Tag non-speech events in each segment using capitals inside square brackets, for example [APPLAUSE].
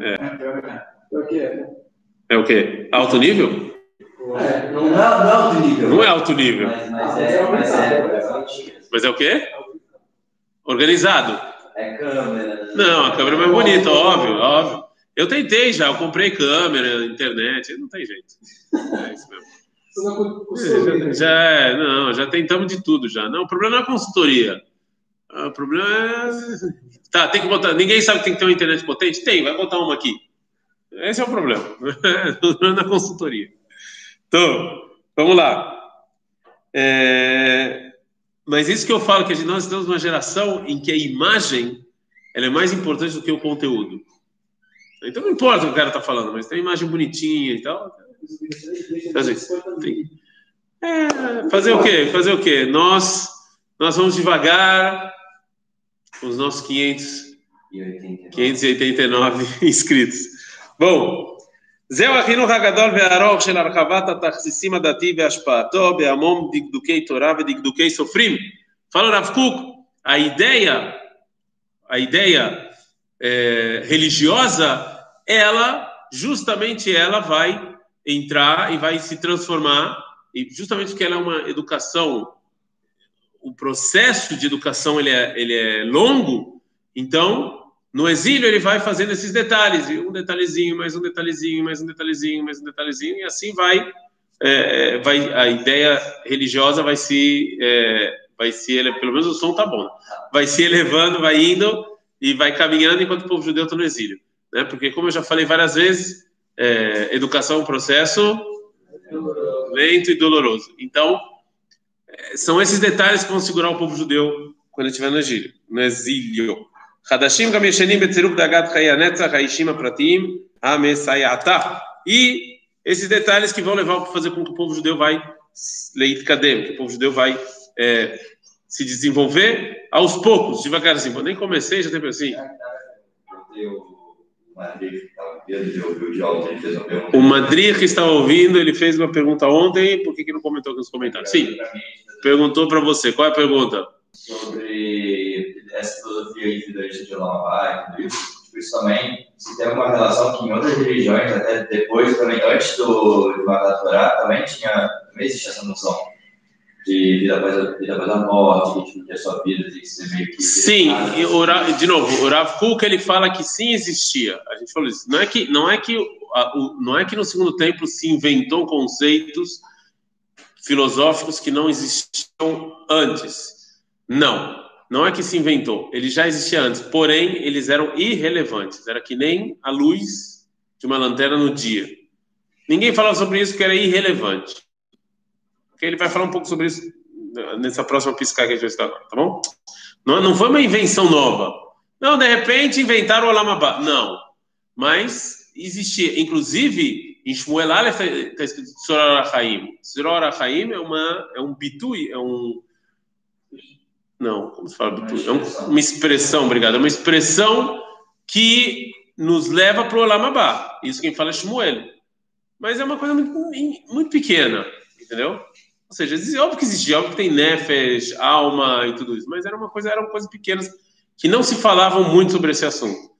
É. É o quê? Alto nível? É, não, não, é alto nível. Não é alto nível. Mas, mas é, mas é, Mas é o quê? Organizado. é câmera. Não, a câmera é mais bonita, óbvio, óbvio. Eu tentei já, eu comprei câmera, internet, não tem jeito. É isso mesmo. É, já, já é, não, já tentamos de tudo já. Não, o problema não é a consultoria. Ah, O problema é. Tá, tem que botar. Ninguém sabe que tem que ter uma internet potente? Tem, vai botar uma aqui. Esse é o problema. O problema é a consultoria. Então, vamos lá. É, Mas isso que eu falo, que nós estamos numa geração em que a imagem ela é mais importante do que o conteúdo. Então não importa o que o cara está falando, mas tem uma imagem bonitinha e tal. Fazer, É, fazer o quê? Fazer o quê? Nós, nós vamos devagar os nossos 500, E 89. 589 [LAUGHS] inscritos. Bom, זהו החינוך הגדול והארוך של הרחבת התכסיסים הדתי והשפעתו בהמון דקדוקי תורה ודקדוקי סופרים. Fala o Rav Kuk, a ideia, a ideia eh, religiosa, ela, justamente ela vai entrar e vai se transformar, e justamente porque ela é uma educação, o processo de educação ele é, ele é longo, então, no exílio ele vai fazendo esses detalhes, um detalhezinho, mais um detalhezinho, mais um detalhezinho, mais um detalhezinho, e assim vai, é, vai a ideia religiosa vai se, é, vai se, ele- pelo menos o som tá bom, vai se elevando, vai indo e vai caminhando enquanto o povo judeu está no exílio, né? Porque como eu já falei várias vezes, é, educação é um processo lento e doloroso. Então, é, são esses detalhes que vão segurar o povo judeu quando estiver no exílio. No exílio. Hadashim gamishenim yeshanim dagat chayanetzach haishim pratim amesayata. E esses detalhes que vão levar para fazer com que o povo judeu vai leit kadem, que o povo judeu vai é, se desenvolver aos poucos, devagarzinho. Assim. Eu nem comecei, já tem assim. O Madrid que está ouvindo, ele fez uma pergunta ontem, por que, que não comentou nos comentários? Sim perguntou para você. Qual é a pergunta? sobre essa filosofia aí fidelista de Lamar e tudo isso, tipo, isso também, se tem alguma relação que em outras religiões, até depois também, antes do de Torá, também tinha, também existe essa noção de vida após a, vida após a morte, que, tipo, que a sua vida tem que ser meio que... Sim, e o de novo, o Rav Kuk ele fala que sim existia. A gente falou isso. Não é que não é que não é que no segundo templo se inventou conceitos filosóficos que não existiam antes. Não, não é que se inventou. Ele já existia antes. Porém, eles eram irrelevantes. Era que nem a luz de uma lanterna no dia. Ninguém falava sobre isso porque era irrelevante. Ele vai falar um pouco sobre isso nessa próxima piscar que a gente vai estudar agora, tá bom? Não, não foi uma invenção nova. Não, de repente inventaram o Olamabá. Não. Mas existia. Inclusive, em Shmuel Aleph está escrito Soror Achaim. Soror Achaim é, uma, é um bitui, é um. Não, como se fala bitui? É um- uma expressão, obrigado. É uma expressão que nos leva para o Olamabá. Isso quem fala é Shmuel. Mas é uma coisa muito, muito pequena, entendeu? Ou seja, óbvio que existia, óbvio que tem nefesh, alma e tudo isso, mas era uma coisa, eram coisas pequenas que não se falavam muito sobre esse assunto.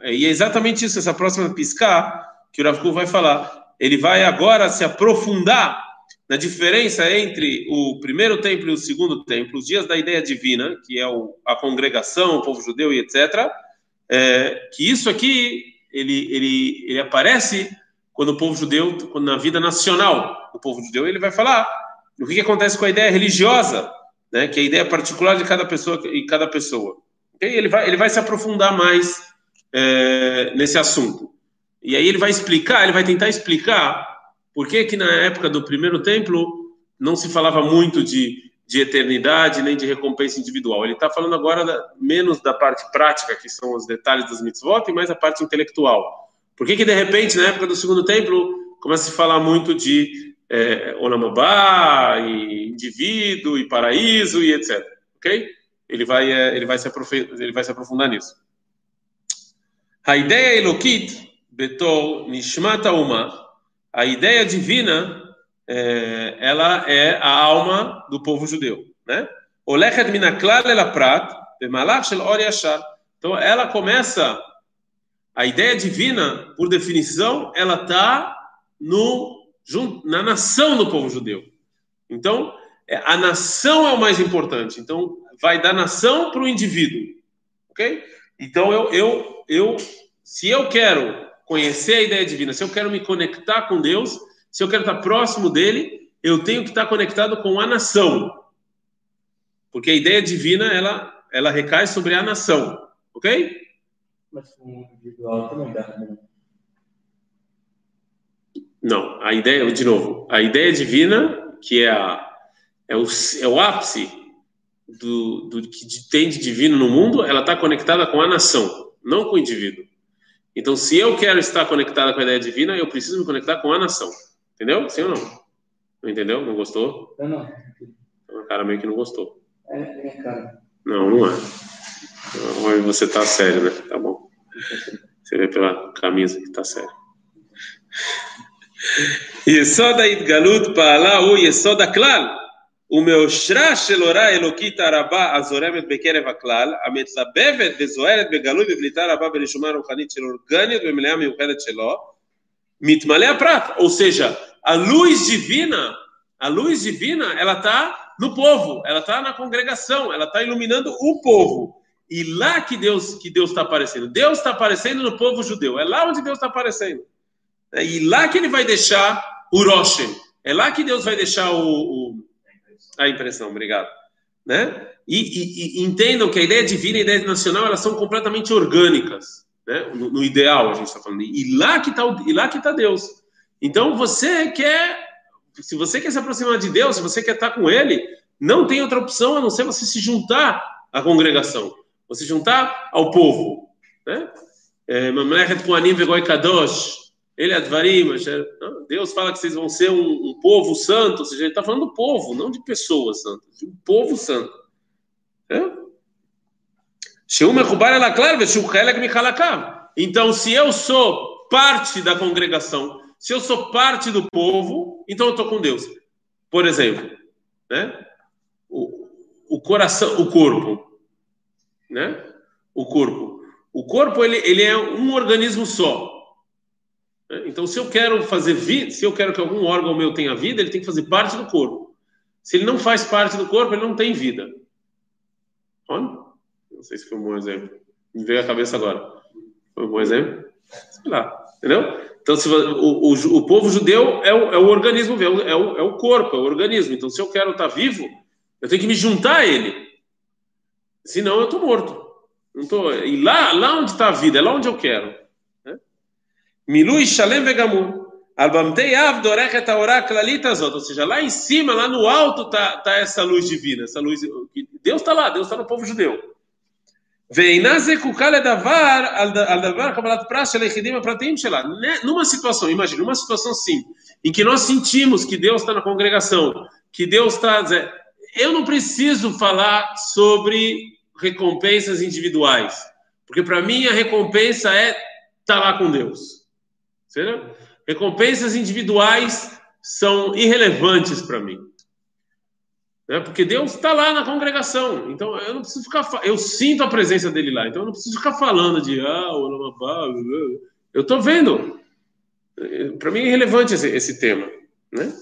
É, E é exatamente isso, essa próxima piscar que o Rav vai falar. Ele vai agora se aprofundar na diferença entre o primeiro templo e o segundo templo, os dias da ideia divina, que é a congregação, o povo judeu e etc. É, que isso aqui ele, ele, ele aparece quando o povo judeu, quando na vida nacional, o povo judeu, ele vai falar o que, que acontece com a ideia religiosa, né, que é a ideia particular de cada pessoa e cada pessoa. Ok? Ele vai, ele vai se aprofundar mais é, nesse assunto. E aí ele vai explicar, ele vai tentar explicar por que que na época do primeiro templo não se falava muito de, de eternidade nem de recompensa individual. Ele está falando agora da- menos da parte prática, que são os detalhes das mitzvot, e mais a parte intelectual. Por que que de repente, na época do segundo templo, começa a se falar muito de é, Olamobá, e indivíduo, e paraíso, e etc. Ok? Ele vai, é, ele vai, se, aprofe- ele vai se aprofundar nisso. A ideia Elokit, Betor Nishmat Uma, a ideia divina, é, ela é a alma do povo judeu, né? Olechet minaklal el aprat, bemalach shel or. Então, ela começa, a ideia divina, por definição, ela está no, na nação do povo judeu. Então, a nação é o mais importante. Então, vai da nação para o indivíduo. Ok? Então, eu, eu, eu, se eu quero conhecer a ideia divina, se eu quero me conectar com Deus, se eu quero estar próximo dele, eu tenho que estar conectado com a nação. Porque a ideia divina, ela, ela recai sobre a nação. Ok? Mas o individual também dá. Né? Não, a ideia, de novo, a ideia divina, que é, a, é, o, é o ápice do, do que tem de divino no mundo, ela está conectada com a nação, não com o indivíduo. Então, se eu quero estar conectado com a ideia divina, eu preciso me conectar com a nação. Entendeu? Sim ou não? Não entendeu? Não gostou? Não, é não. O cara meio que não gostou. É, é cara. Não, não é. Hoje você tá sério, né? Tá bom. Você vê pela camisa que tá sério. Yesoda Itgalut Pa'ala ou da Klal. O meu shra shelora elokita araba azoremet bekerev aklal, ametzabevet vezoeret begalui bevlitar araba belishumar ruhanit shel orgânico bemeleá miuchedet sheló, mitmale. Ou seja, a luz divina, a luz divina, ela está no povo, ela está na congregação, ela está iluminando o povo. E lá que Deus que Deus está aparecendo. Deus está aparecendo no povo judeu. É lá onde Deus está aparecendo. É, e lá que ele vai deixar o Roche. É lá que Deus vai deixar o, o a impressão. Obrigado. Né? E, e, e, entendam que a ideia divina e a ideia nacional elas são completamente orgânicas. Né? No, no ideal, a gente está falando. E lá que está e lá que está Deus. Então você quer, se você quer se aproximar de Deus, se você quer estar com Ele, não tem outra opção a não ser você se juntar à congregação você juntar ao povo. Né? É, Mamlechet Vegoi Kadosh, ele Advarim, Deus fala que vocês vão ser um, um povo santo, ou seja, ele está falando do povo, não de pessoas santas, de um povo santo. Então, se eu sou parte da congregação, se eu sou parte do povo, então eu estou com Deus. Por exemplo, né? o, o coração, o corpo né? O corpo. O corpo ele, ele é um organismo só. Então, se eu quero fazer vida, se eu quero que algum órgão meu tenha vida, ele tem que fazer parte do corpo. Se ele não faz parte do corpo, ele não tem vida. Olha, não sei se foi um bom exemplo. Me veio a cabeça agora. Foi um bom exemplo? Sei lá, entendeu? Então, se, o, o, o povo judeu é o, é o organismo, é é, o, é o corpo, é o organismo. Então, se eu quero estar vivo, eu tenho que me juntar a ele. Senão eu estou morto. Não tô, e lá, lá onde está a vida, é lá onde eu quero. Milui Shalem Vegamur. Albamtei Avdorek Taorá Klalitazot. Ou seja, lá em cima, lá no alto, está tá essa luz divina. Essa luz, Deus está lá, Deus está no povo judeu. Numa situação, imagina, numa situação sim, em que nós sentimos que Deus está na congregação, que Deus está. Eu não preciso falar sobre recompensas individuais. Porque para mim a recompensa é estar tá lá com Deus seja, recompensas individuais são irrelevantes para mim. Né? Porque Deus está lá na congregação. Então eu não preciso ficar. Eu sinto a presença dele lá. Então eu não preciso ficar falando de. Ah, eu estou vendo. Para mim é irrelevante esse, esse tema. Né?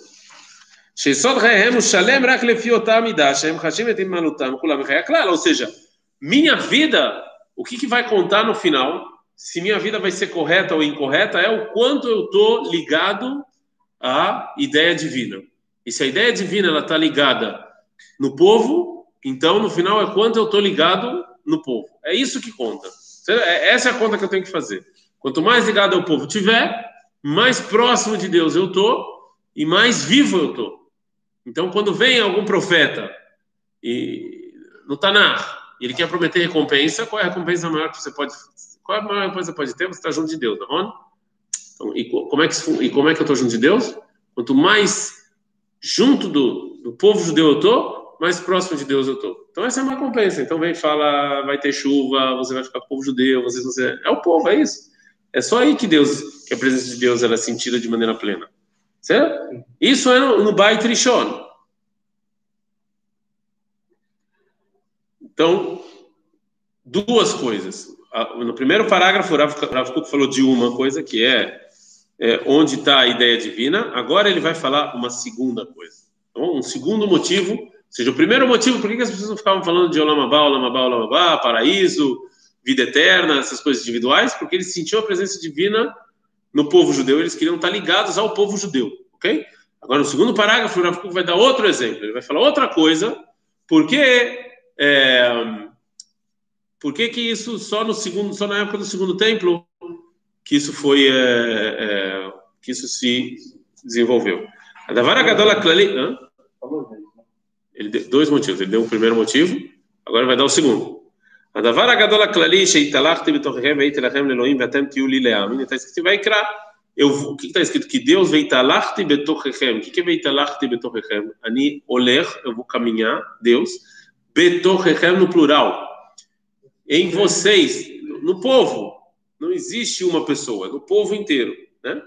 Ou seja, minha vida, o que, que vai contar no final se minha vida vai ser correta ou incorreta, é o quanto eu estou ligado à ideia divina. E se a ideia divina está ligada no povo, então no final é quanto eu estou ligado no povo. É isso que conta. É, essa é a conta que eu tenho que fazer. Quanto mais ligado ao povo tiver, mais próximo de Deus eu estou e mais vivo eu estou. Então, quando vem algum profeta e no Tanar ele quer prometer recompensa, qual é a recompensa maior que você pode qual é a maior coisa que pode ter? Você está junto de Deus, não é? Então, e como é que e como é que eu estou junto de Deus? Quanto mais junto do, do povo judeu eu estou, mais próximo de Deus eu estou. Então essa é uma recompensa. Então vem fala, vai ter chuva, você vai ficar com o povo judeu, você, você é o povo, é isso. É só aí que Deus, que a presença de Deus ela é sentida de maneira plena. Certo? Isso é no, no Bait Rishon. Então, duas coisas. No primeiro parágrafo, o Rav Kuk falou de uma coisa, que é, é onde está a ideia divina. Agora ele vai falar uma segunda coisa. Então, um segundo motivo, ou seja, o primeiro motivo, por que as pessoas não ficavam falando de Olamabá, Olamabá, Olamabá, paraíso, vida eterna, essas coisas individuais? Porque eles sentiam a presença divina no povo judeu, eles queriam estar ligados ao povo judeu, ok? Agora, no segundo parágrafo, o Rav Kuk vai dar outro exemplo, ele vai falar outra coisa, porque é, por que, isso só no segundo, só na época do segundo templo que isso foi é, é, que isso se desenvolveu? A Davara dois motivos. Ele deu o primeiro motivo, agora vai dar o segundo. A Davara Gadola Klali sheitalachti betorchem veitelachem leloim vetem tiu li leam. Está escrito vai criar. Eu, o que está escrito? Que Deus veitalachti betorchem. O que é veitalachti betorchem? Ani oler, eu vou caminhar, Deus, betorchem no plural em vocês, no povo. Não existe uma pessoa, é no povo inteiro, né?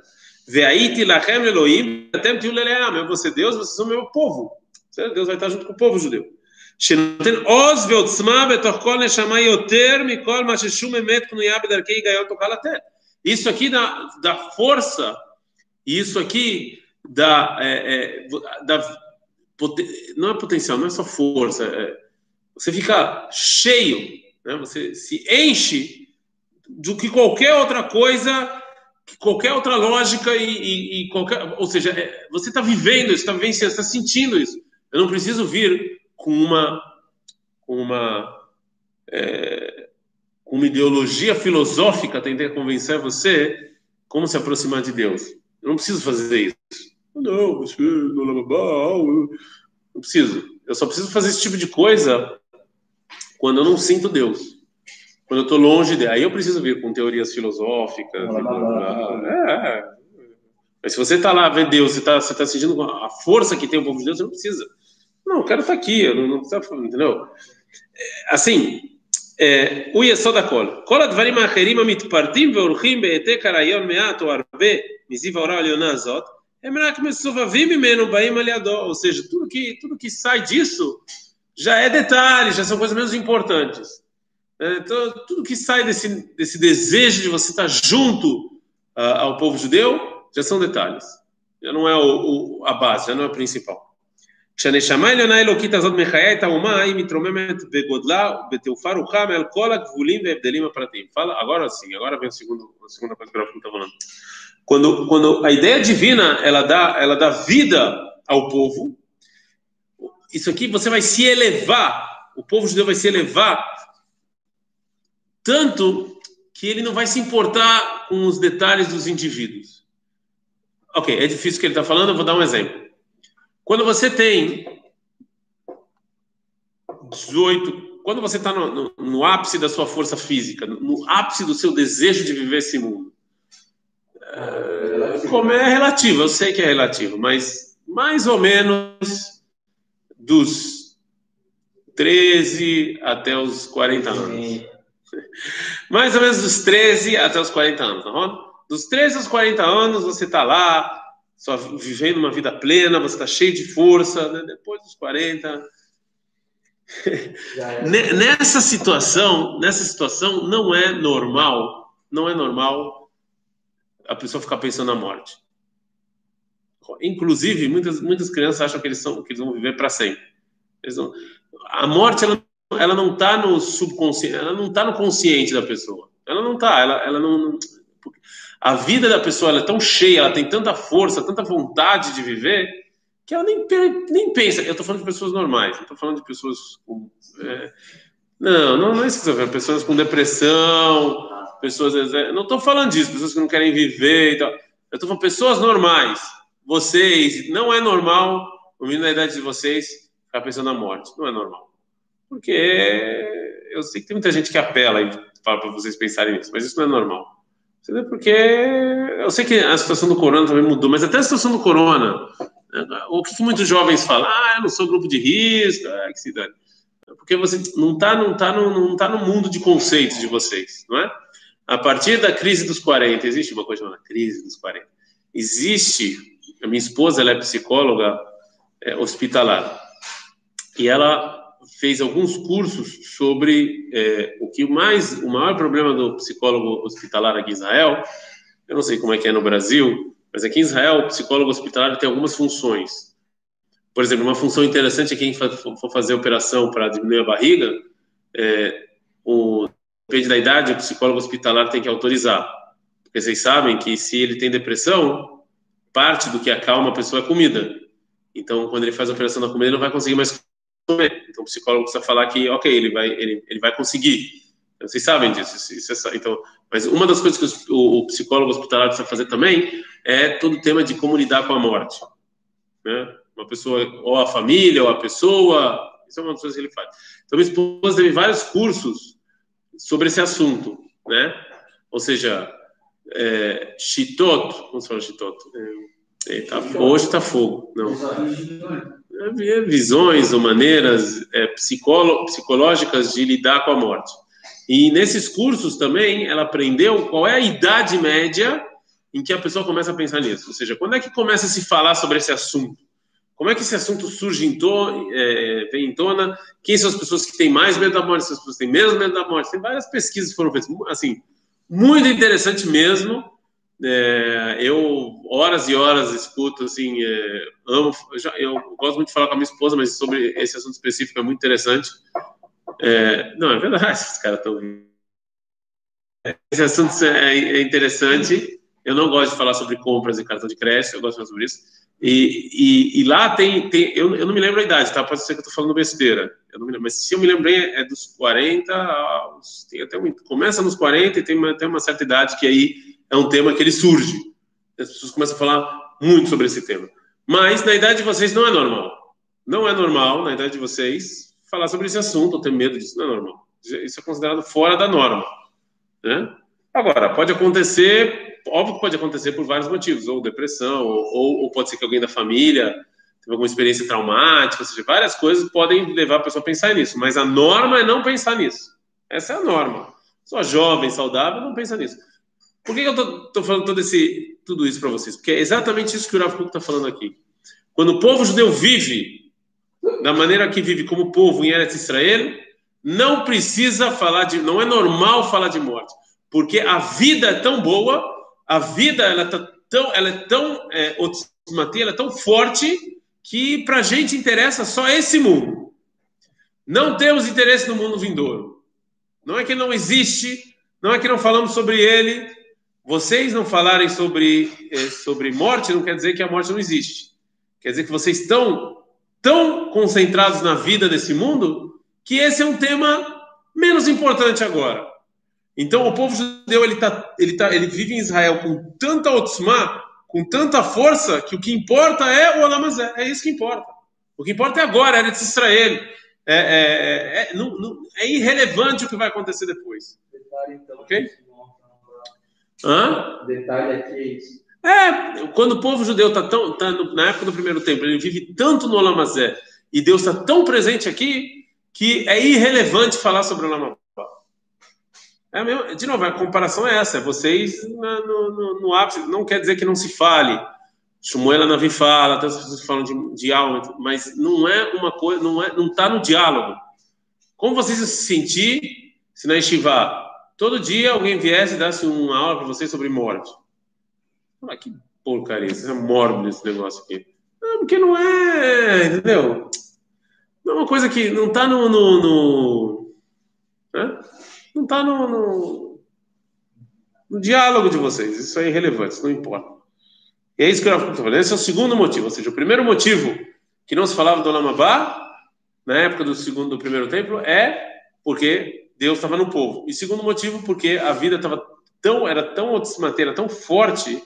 Ve'aiti lachem Elohim, até leleam, é você Deus, vocês são meu povo. Deus vai estar junto com o povo judeu. שנותן עוז ועוצמה בתוך כל נשמה יותר מכל מה ששום אמת פנויה בדרכי היגיון תוכל לתת. Isso aqui dá, dá força, isso aqui dá, é, é, dá não é potencial, não é só força, é, você fica cheio né? Você se enche do que qualquer outra coisa, qualquer outra lógica e, e, e qualquer, ou seja, é, você está vivendo isso, está vivenciando, está sentindo isso. Eu não preciso vir com uma, com uma, é, com uma ideologia filosófica tentar convencer você como se aproximar de Deus. Eu não preciso fazer isso. Não, você não preciso. Eu só preciso fazer esse tipo de coisa quando eu não sinto Deus. Quando eu estou longe dele. Aí eu preciso vir com teorias filosóficas. Blá, blá, blá. É, é. Mas se você está lá, vê Deus, você está você tá sentindo a força que tem o povo de Deus, você não precisa. Não, eu quero estar tá aqui, eu não, não precisa, entendeu? É, assim, הוא יסוד הכל. כל הדברים האחרים המתפרטים והולכים בהעתק הרעיון מעט או הרבה מזיו ההוראה העליונה הזאת, הם רק מסובבים ממנו, באים על ידו. Ou seja, tudo que, tudo que sai disso já é detalhe, já são coisas menos importantes. É, então, tudo que sai desse, desse desejo de você estar junto uh, ao povo judeu já são detalhes. Já não é o, o, a base, já não é o principal. כשהנשמה העליונה האלוקית הזאת מחיה את האומה, היא מתרוממת בגודלה, בתעופה רוחה מעל כל הגבולים וההבדלים הפרטיים. Fala, agora sim, agora vem a segunda, a segunda coisa que o está falando. Quando, quando a ideia divina, ela dá, ela dá vida ao povo, isso aqui você vai se elevar, o povo judeu vai se elevar tanto que ele não vai se importar com os detalhes dos indivíduos. Ok, é difícil o que ele está falando, eu vou dar um exemplo. Quando você tem 18, quando você está no, no, no, ápice da sua força física, no ápice do seu desejo de viver esse mundo, é, como é relativo, eu sei que é relativo, mas mais ou menos dos 13 até os 40 anos. Mais ou menos dos 13 até os 40 anos, tá bom? Dos 13 aos 40 anos, você está lá, só vivendo uma vida plena, você está cheio de força, né? depois dos 40. nessa situação, nessa situação, não é normal, não é normal a pessoa ficar pensando na morte. Inclusive, muitas, muitas crianças acham que eles, são, que eles vão viver para sempre. Vão... A morte, ela, ela não está no subconsciente, ela não está no consciente da pessoa. Ela não está, ela, ela não, A vida da pessoa é tão cheia, ela tem tanta força, tanta vontade de viver, que ela nem, nem pensa. Eu estou falando de pessoas normais, eu estou falando de pessoas com. É... Não, não, não é isso que pessoas com depressão, pessoas. Não estou falando disso, pessoas que não querem viver e tal. Eu estou falando pessoas normais vocês, não é normal, o menino da idade de vocês, ficar pensando na morte. Não é normal. Porque eu sei que tem muita gente que apela e fala para vocês pensarem nisso, mas isso não é normal. Porque eu sei que a situação do corona também mudou, mas até a situação do corona, o que muitos jovens falam? Ah, eu não sou grupo de risco, ah, que se dane. Porque você não está não tá não tá no mundo de conceitos de vocês, não é? A partir da crise dos 40, existe uma coisa chamada crise dos 40. Existe a minha esposa ela é psicóloga é, hospitalar e ela fez alguns cursos sobre é, o que mais, o maior problema do psicólogo hospitalar aqui em Israel. Eu não sei como é que é no Brasil, mas aqui em Israel o psicólogo hospitalar tem algumas funções. Por exemplo, uma função interessante é quem for fazer operação para diminuir a barriga, é, o, depende da idade, o psicólogo hospitalar tem que autorizar. Porque vocês sabem que se ele tem depressão, parte do que acalma a pessoa é comida. Então, quando ele faz a operação da comida, ele não vai conseguir mais comer. Então, o psicólogo precisa falar que, ok, ele vai, ele, ele vai conseguir. Vocês sabem disso. Isso é, então, mas uma das coisas que o, o, psicólogo hospitalar precisa fazer também é todo o tema de como lidar com a morte. Né? Uma pessoa, ou a família, ou a pessoa. Isso é uma das coisas que ele faz. Então, minha esposa teve vários cursos sobre esse assunto, né? Ou seja, é, Shitot, como se fala Shitot? É, tá, hoje está fogo, não. É, visões ou maneiras é, psicológicas de lidar com a morte. E nesses cursos também ela aprendeu qual é a idade média em que a pessoa começa a pensar nisso. Ou seja, quando é que começa a se falar sobre esse assunto? Como é que esse assunto surge em tona, é, vem em tona? Quem são as pessoas que têm mais medo da morte? As pessoas têm menos medo da morte? Tem várias pesquisas que foram feitas. Assim, muito interessante mesmo. É, eu horas e horas escuto, assim, é, amo. Eu, já, eu, gosto muito de falar com a minha esposa, mas sobre esse assunto específico é muito interessante. É, não, é verdade, [LAUGHS] esses caras estão. Esse assunto é, é, interessante. Eu não gosto de falar sobre compras e cartão de crédito, eu gosto de falar sobre isso. E, e, e lá tem, tem eu, eu, não me lembro a idade, tá? Pode ser que eu estou falando besteira. Eu não me lembro, mas se eu me lembrei, é dos 40 aos, tem até um, começa nos 40 e tem até uma certa idade que aí é um tema que ele surge. As pessoas começam a falar muito sobre esse tema. Mas na idade de vocês não é normal. Não é normal, na idade de vocês, falar sobre esse assunto ou ter medo disso. Não é normal. Isso é considerado fora da norma. Né? Agora, pode acontecer óbvio que pode acontecer por vários motivos, ou depressão, ou, ou, pode ser que alguém da família teve alguma experiência traumática, ou seja, várias coisas podem levar a pessoa a pensar nisso, mas a norma é não pensar nisso. Essa é a norma. Só jovem, saudável, não pensa nisso. Por que, eu estou falando todo esse, tudo isso para vocês? Porque é exatamente isso que o Rav Kuk está falando aqui. Quando o povo judeu vive da maneira que vive como povo em Eretz Israel, não precisa falar de, não é normal falar de morte, porque a vida é tão boa a vida ela tá tão, ela é tão é, ela é tão forte que para a gente interessa só esse mundo. Não temos interesse no mundo vindouro. Não é que não existe, não é que não falamos sobre ele. Vocês não falarem sobre é, sobre morte não quer dizer que a morte não existe. Quer dizer que vocês estão tão concentrados na vida desse mundo que esse é um tema menos importante agora. Então, o povo judeu ele, tá, ele, tá, ele vive em Israel com tanta otzma, com tanta força, que o que importa é o Olamazé. É isso que importa. O que importa é agora, é de Israel. É, é, é, não, não, é, irrelevante o que vai acontecer depois. Detalhe, então, ok? Hã? Detalhe aqui é. É, quando o povo judeu está tão, tá na época do primeiro templo, ele vive tanto no Olamazé, e Deus está tão presente aqui, que é irrelevante falar sobre o Olamazé. É mesmo, de novo, a comparação é essa. É vocês no, no, no, ápice, não quer dizer que não se fale. Shmuel Navi fala, tantas pessoas falam de, de alma, mas não é uma coisa, não é, não está no diálogo. Como vocês se sentir se na Yeshiva todo dia alguém viesse e desse uma aula para vocês sobre morte? Ah, que porcaria, isso é mórbido esse negócio aqui. Não, porque não é, entendeu? Não é uma coisa que não está no, no, no né? Não está no, no, no, diálogo de vocês. Isso é irrelevante, isso não importa. E é isso que eu estou falando. Esse é o segundo motivo. Ou seja, o primeiro motivo que não se falava do Lamabá, na época do segundo, do primeiro templo, é porque Deus estava no povo. E segundo motivo, porque a vida estava tão, era tão otismateira, tão forte,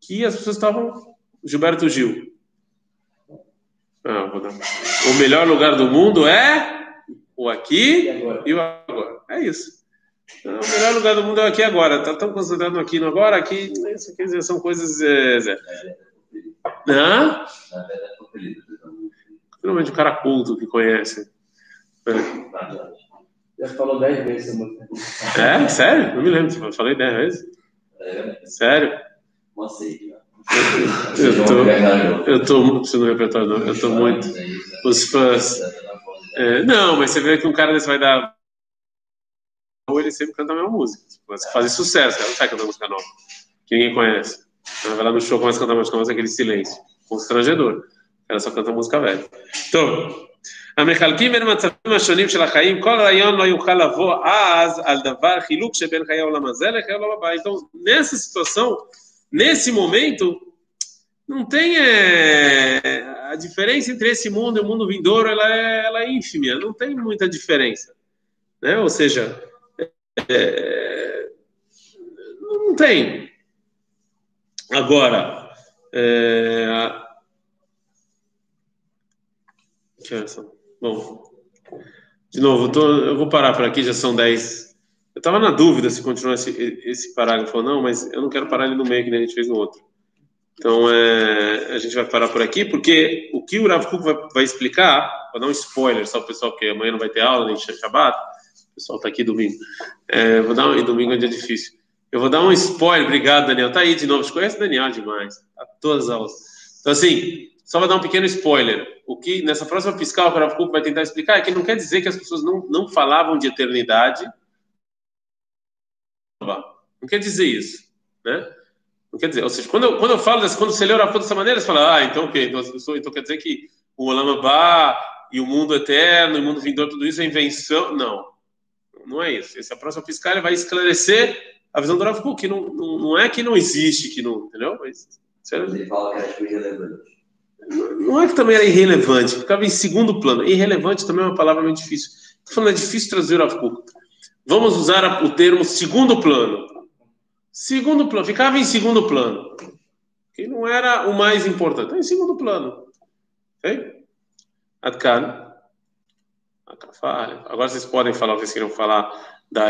que as pessoas estavam. Gilberto Gil. Ah, o melhor lugar do mundo é o aqui e, e o agora. É isso. Então, o melhor lugar do mundo é aqui agora. Está tão concentrado no aqui no agora, aqui, isso quer dizer, são coisas. É, Zé. Hã? Finalmente o cara culto que conhece. Já falou dez vezes essa música. É? Sério? Não me lembro. Eu falei dez vezes? Sério? Eu tô, eu tô, não no repertório não, eu tô muito, os fãs, É, não, mas você vê que um cara desse vai dar Ou ele sempre canta a mesma música. Tipo, fazer sucesso, ela não sai cantando música nova. Que ninguém conhece. Ela vai lá no show, começa a cantar música nova, aquele silêncio. Constrangedor. Ela só canta música velha. Então. המחלקים בין מצבים השונים של החיים, כל רעיון לא יוכל לבוא אז על דבר חילוק שבין חיי העולם הזה לחיי העולם הבא. Então, nessa situação, nesse momento, não tem é, a diferença entre esse mundo e o mundo vindouro, ela é, ela é ínfima, não tem muita diferença, né? Ou seja, é, não tem. Agora, é, que horas são? Bom, de novo, eu, tô, eu vou parar por aqui, já são 10. Eu estava na dúvida se continuar esse, esse parágrafo ou não, mas eu não quero parar ele no meio, que nem a gente fez no outro. Então, é, a gente vai parar por aqui, porque o que o Rav Kuk vai, vai, explicar, vou dar um spoiler, só o pessoal que amanhã não vai ter aula, nem Shabbat, o pessoal está aqui domingo. É, vou dar um, e domingo é um dia difícil. Eu vou dar um spoiler, obrigado, Daniel. Tá aí de novo, você conhece Daniel demais, a tá todas as aulas. Então, assim, só vou dar um pequeno spoiler. O que nessa próxima fiscal o Rav vai tentar explicar é que não quer dizer que as pessoas não, não falavam de eternidade. Não quer dizer isso, né? Não quer dizer, ou seja, quando eu, quando eu falo, dessa, quando você lê o Rav dessa maneira, você fala, ah, então o quê? Então, então quer dizer que o Olamabá e o mundo eterno, e o mundo vindouro, tudo isso é invenção? Não, não é isso. Essa próxima fiscal vai esclarecer a visão do Rav Kuk, que não, não, não é que não existe, que não, entendeu? Mas, Ele fala que é tipo irrelevante. Não é que também era irrelevante, ficava em segundo plano. Irrelevante também é uma palavra muito difícil. Estou falando, é difícil traduzir o Rav Vamos usar o termo segundo plano. Segundo plano, ficava em segundo plano. Que não era o mais importante, está em segundo plano. Ok? Adkan. Agora vocês podem falar vocês queriam falar